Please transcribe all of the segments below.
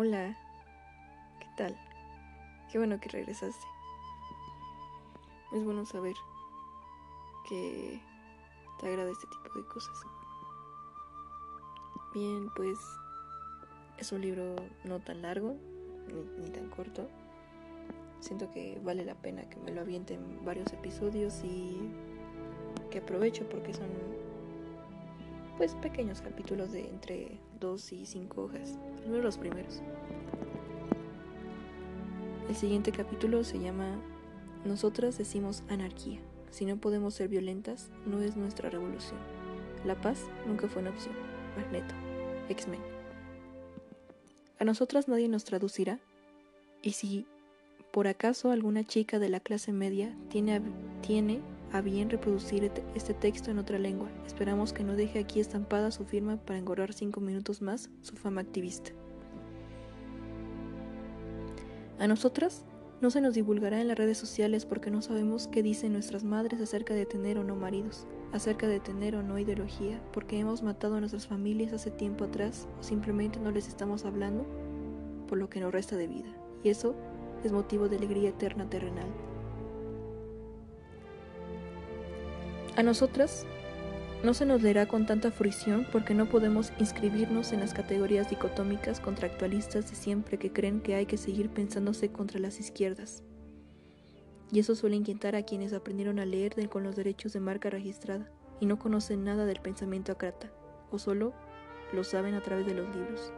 Hola, ¿qué tal? Qué bueno que regresaste. Es bueno saber que te agrada este tipo de cosas. Bien, pues es un libro no tan largo ni, tan corto. Siento que vale la pena que me lo avienten varios episodios y que aprovecho porque son pues pequeños capítulos de entre dos y cinco hojas, al los primeros. El siguiente capítulo se llama Nosotras decimos anarquía. Si no podemos ser violentas, no es nuestra revolución. La paz nunca fue una opción. Magneto, X-Men. A nosotras nadie nos traducirá. Y si por acaso alguna chica de la clase media tiene, tiene a bien reproducir este texto en otra lengua. Esperamos que no deje aquí estampada su firma para engorrar cinco minutos más su fama activista. A nosotras no se nos divulgará en las redes sociales porque no sabemos qué dicen nuestras madres acerca de tener o no maridos, acerca de tener o no ideología, porque hemos matado a nuestras familias hace tiempo atrás o simplemente no les estamos hablando por lo que nos resta de vida. Y eso es motivo de alegría eterna terrenal. A nosotras no se nos leerá con tanta fruición porque no podemos inscribirnos en las categorías dicotómicas contractualistas de siempre que creen que hay que seguir pensándose contra las izquierdas. Y eso suele inquietar a quienes aprendieron a leer con los derechos de marca registrada y no conocen nada del pensamiento acrata, o solo lo saben a través de los libros.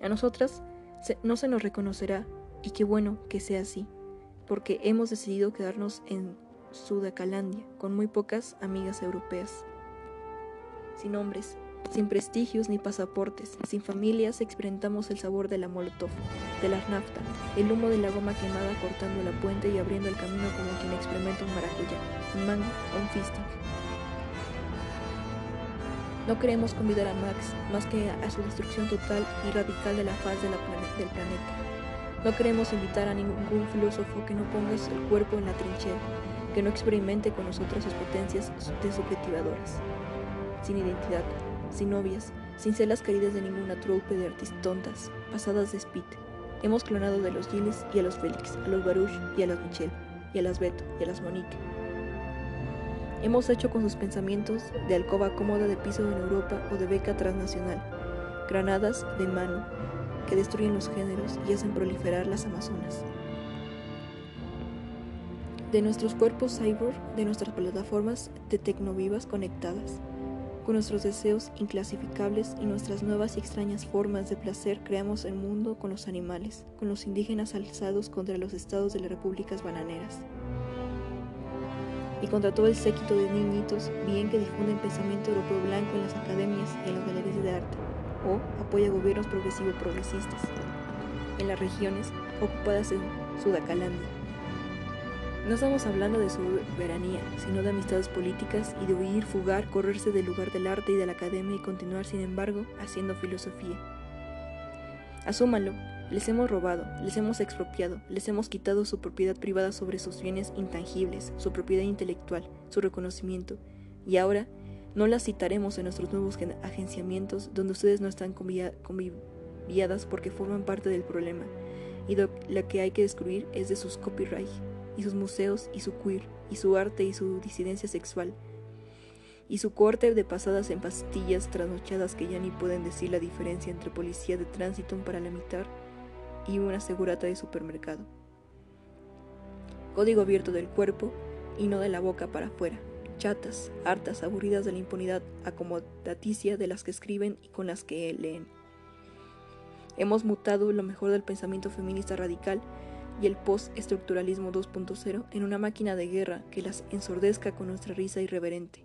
A nosotras no se nos reconocerá, y qué bueno que sea así, porque hemos decidido quedarnos en Sudacalandia, con muy pocas amigas europeas. Sin hombres, sin prestigios ni pasaportes, sin familias, experimentamos el sabor de la molotov, de la nafta, el humo de la goma quemada cortando la puente y abriendo el camino como quien experimenta un maracuyá, un mango o un fisting. No queremos convidar a Max más que a su destrucción total y radical de la faz del planeta. No queremos invitar a ningún filósofo que no ponga el cuerpo en la trinchera, que no experimente con nosotros sus potencias desubjetivadoras. Sin identidad, sin novias, sin ser las queridas de ninguna troupe de artistas tontas, pasadas de spit. Hemos clonado de los Gilles y a los Félix, a los Baruch y a las Michelle, y a las Beto y a las Monique. Hemos hecho con sus pensamientos de alcoba cómoda de piso en Europa o de beca transnacional, granadas de mano que destruyen los géneros y hacen proliferar las Amazonas de nuestros cuerpos cyborg, de nuestras plataformas de tecnovivas conectadas. Con nuestros deseos inclasificables y nuestras nuevas y extrañas formas de placer creamos el mundo con los animales, con los indígenas alzados contra los estados de las repúblicas bananeras. Y contra todo el séquito de niñitos, bien que difunden pensamiento europeo blanco en las academias y en las galerías de arte, o apoya gobiernos progresivo-progresistas, en las regiones ocupadas en Sudacalandia no estamos hablando de soberanía, sino de amistades políticas y de huir, fugar, correrse del lugar del arte y de la academia y continuar, sin embargo, haciendo filosofía. Asúmanlo, les hemos robado, les hemos expropiado, les hemos quitado su propiedad privada sobre sus bienes intangibles, su propiedad intelectual, su reconocimiento, y ahora no las citaremos en nuestros nuevos agenciamientos donde ustedes no están conviviadas porque forman parte del problema, y lo que hay que destruir es de sus copyright y sus museos y su queer, y su arte y su disidencia sexual, y su corte de pasadas en pastillas trasnochadas que ya ni pueden decir la diferencia entre policía de tránsito para la mitad y una segurata de supermercado. Código abierto del cuerpo y no de la boca para afuera. Chatas, hartas, aburridas de la impunidad acomodaticia de las que escriben y con las que leen. Hemos mutado lo mejor del pensamiento feminista radical y el post-estructuralismo 2.0 en una máquina de guerra que las ensordezca con nuestra risa irreverente.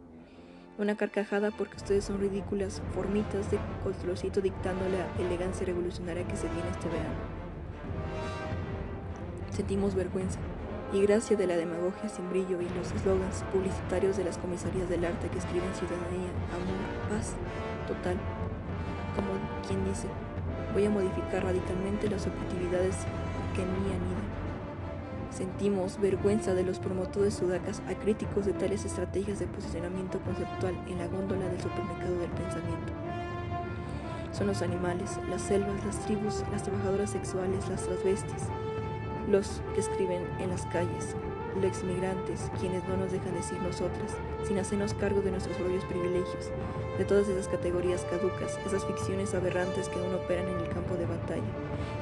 Una carcajada porque ustedes son ridículas formitas de colorcito dictando la elegancia revolucionaria que se viene este verano. Sentimos vergüenza y gracia de la demagogia sin brillo y los eslogans publicitarios de las comisarías del arte que escriben ciudadanía, amor, paz, total. Como quien dice, voy a modificar radicalmente las objetividades que en mí Sentimos vergüenza de los promotores sudacas acríticos de tales estrategias de posicionamiento conceptual en la góndola del supermercado del pensamiento. son los animales, las selvas, las tribus, las trabajadoras sexuales, las transvestis, los que escriben en las calles, los exmigrantes, quienes no nos dejan decir nosotras, sin hacernos cargo de nuestros propios privilegios, de todas esas categorías caducas, esas ficciones aberrantes que aún operan en el campo de batalla,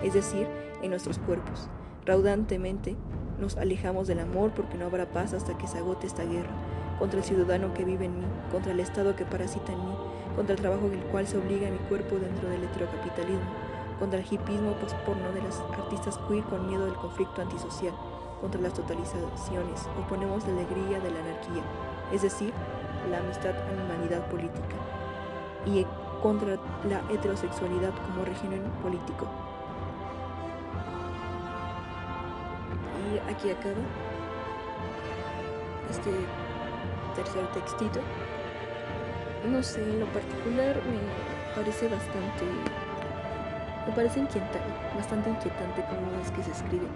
es decir, en nuestros cuerpos. Raudantemente nos alejamos del amor porque no habrá paz hasta que se agote esta guerra, contra el ciudadano que vive en mí, contra el Estado que parasita en mí, contra el trabajo en el cual se obliga a mi cuerpo dentro del heterocapitalismo, contra el hipismo posporno de las artistas queer con miedo del conflicto antisocial, contra las totalizaciones, oponemos la alegría de la anarquía, es decir, la amistad a la humanidad política, y contra la heterosexualidad como régimen político. Y aquí acaba este tercer textito. No sé, en lo particular me parece bastante. Me parece inquietante, bastante inquietante cómo es que se escribe.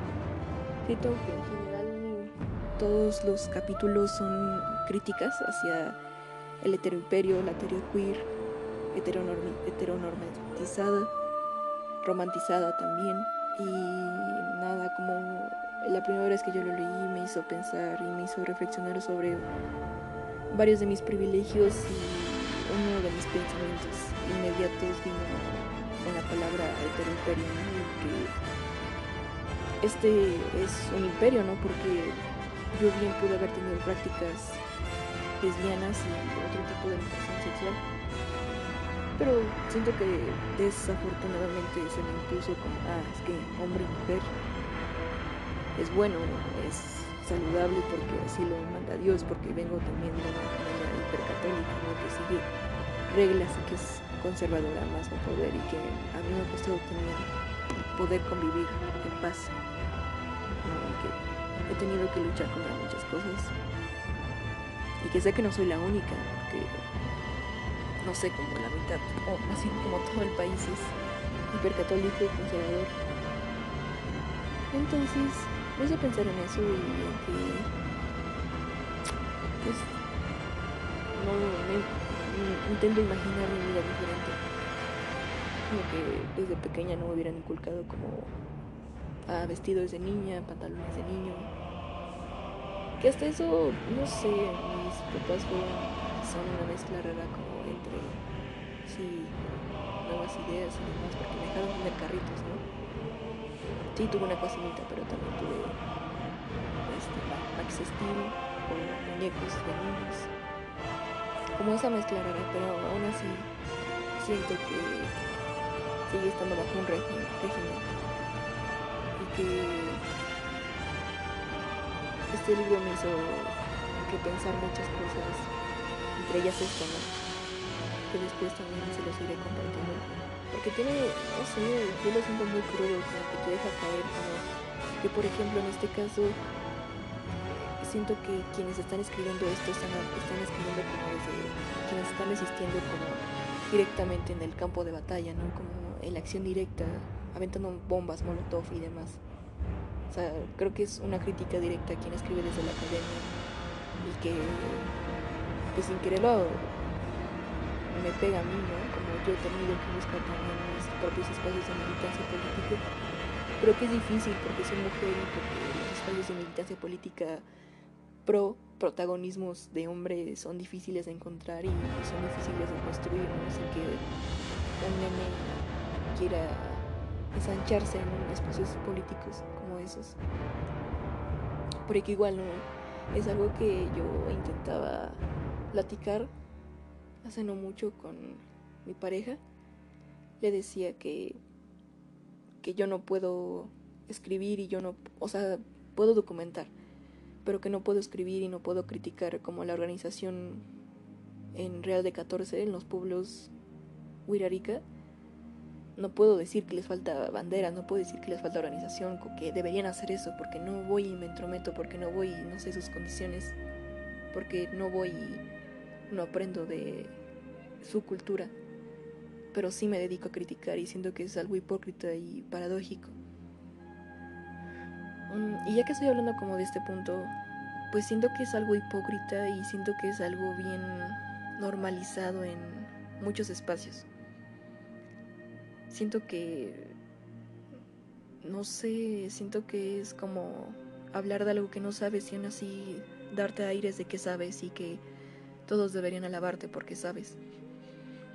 Siento que en general todos los capítulos son críticas hacia el heteroimperio, la teoría queer, heteronormatizada, romantizada también. Y nada, como la primera vez que yo lo leí me hizo pensar y me hizo reflexionar sobre varios de mis privilegios y uno de mis pensamientos inmediatos vino con la palabra heteroimperio, ¿no? Este es un imperio, ¿no? Porque yo bien pude haber tenido prácticas lesbianas y otro tipo de orientación sexual. Pero siento que desafortunadamente se me impuso como, ah, es que hombre y mujer es bueno, es saludable porque así lo manda Dios, porque vengo también de una familia hipercatólica, ¿no? que sigue reglas y que es conservadora más no poder y que a mí me ha costado tener poder convivir en paz. Que he tenido que luchar contra muchas cosas y que sé que no soy la única, porque no sé, como la mitad, o así como todo el país es hipercatólico y conservador. Entonces, me hice pensar en eso y en que pues no, me intento imaginar mi vida diferente. Como que desde pequeña no me hubieran inculcado como vestidos de niña, pantalones de niño. Que hasta eso, no sé, mis papás fueron, son una mezcla rara como entre, sí, nuevas ideas y demás, porque me dejaron tener carritos, ¿no? Sí, tuve una cocinita, pero también tuve este, Max con muñecos de niños como esa mezcla rara, pero aún así siento que sigue estando bajo un régimen, y que este libro me hizo que pensar muchas cosas, entre ellas esto, ¿no? que después también se los iré compartiendo, porque tiene, no sé, yo lo siento muy crudo, como que te deja caer, como que por ejemplo en este caso siento que quienes están escribiendo esto están, escribiendo como desde quienes están existiendo como directamente en el campo de batalla, ¿no? Como en la acción directa, aventando bombas, molotov y demás. Creo que es una crítica directa a quien escribe desde la academia y que, pues sin quererlo, me pega a mí, ¿no? Como yo he tenido que buscar también mis propios espacios de militancia política. Creo que es difícil porque soy mujer y porque los espacios de militancia política pro protagonismos de hombre son difíciles de encontrar y son difíciles de construir, ¿no? Así que un nene quiera ensancharse en espacios políticos como esos. Porque igual no es algo que yo intentaba platicar hace no mucho con mi pareja. Le decía que que yo no puedo escribir y yo no, o sea, puedo documentar pero que no puedo escribir y no puedo criticar como la organización en Real de 14 en los pueblos Huirarica. No puedo decir que les falta bandera, no puedo decir que les falta organización, que deberían hacer eso, porque no voy y me entrometo, porque no voy y no sé sus condiciones, porque no voy y no aprendo de su cultura. Pero sí me dedico a criticar y siento que es algo hipócrita y paradójico. Mm, y ya que estoy hablando como de este punto, pues siento que es algo hipócrita y siento que es algo bien normalizado en muchos espacios. Siento que, no sé, siento que es como hablar de algo que no sabes y aún así darte aires de que sabes y que todos deberían alabarte porque sabes.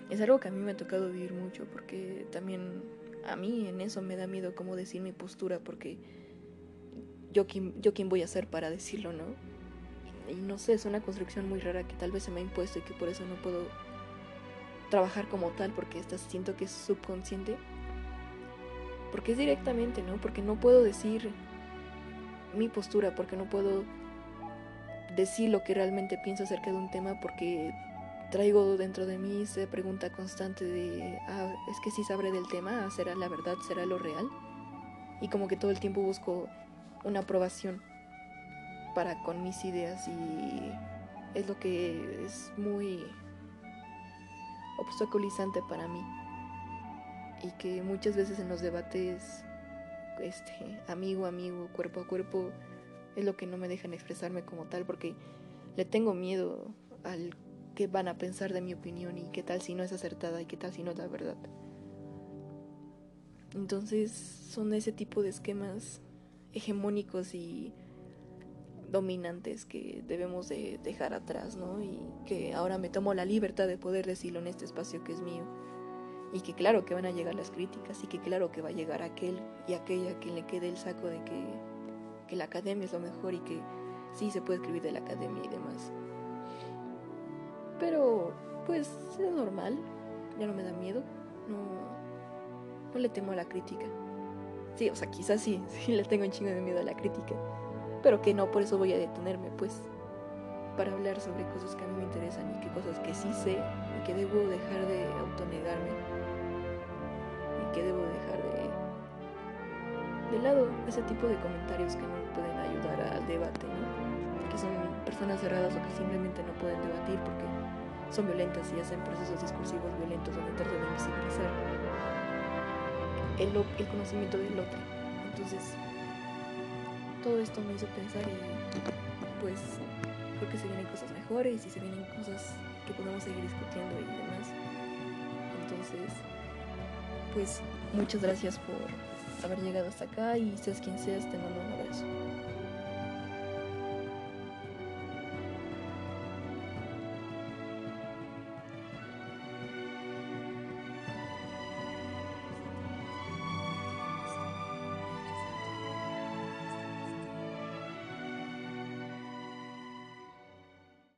Es algo que a mí me ha tocado vivir mucho porque también a mí en eso me da miedo como decir mi postura porque yo quién, yo quién voy a ser para decirlo, ¿no? Y, no sé, es una construcción muy rara que tal vez se me ha impuesto y que por eso no puedo trabajar como tal porque esta, siento que es subconsciente. Porque es directamente, ¿no? Porque no puedo decir mi postura, porque no puedo decir lo que realmente pienso acerca de un tema porque traigo dentro de mí esa pregunta constante de, ah, es que si sabré del tema, ¿será la verdad? ¿Será lo real? Y como que todo el tiempo busco una aprobación para con mis ideas y es lo que es muy obstaculizante para mí y que muchas veces en los debates este amigo amigo cuerpo a cuerpo es lo que no me dejan expresarme como tal porque le tengo miedo al que van a pensar de mi opinión y qué tal si no es acertada y qué tal si no es la verdad. Entonces son ese tipo de esquemas hegemónicos y dominantes que debemos de dejar atrás, ¿no? Y que ahora me tomo la libertad de poder decirlo en este espacio que es mío. Y que claro que van a llegar las críticas y que claro que va a llegar aquel y aquella que le quede el saco de que, que la academia es lo mejor y que sí se puede escribir de la academia y demás. Pero, pues, es normal. Ya no me da miedo. No, no le temo a la crítica. Sí, o sea, quizás sí, sí le tengo un chingo de miedo a la crítica. Pero que no, por eso voy a detenerme, pues. Para hablar sobre cosas que a mí me interesan y que cosas que sí sé y que debo dejar de autonegarme. Y que debo dejar de. de lado ese tipo de comentarios que no pueden ayudar al debate, ¿no? Que son personas cerradas o que simplemente no pueden debatir porque son violentas y hacen procesos discursivos violentos donde tratan de invisibilizar el, el conocimiento del otro. Entonces, todo esto me hizo pensar y pues creo que se vienen cosas mejores y se vienen cosas que podemos seguir discutiendo y demás. Entonces, pues muchas gracias por haber llegado hasta acá y seas quien seas, te mando un abrazo.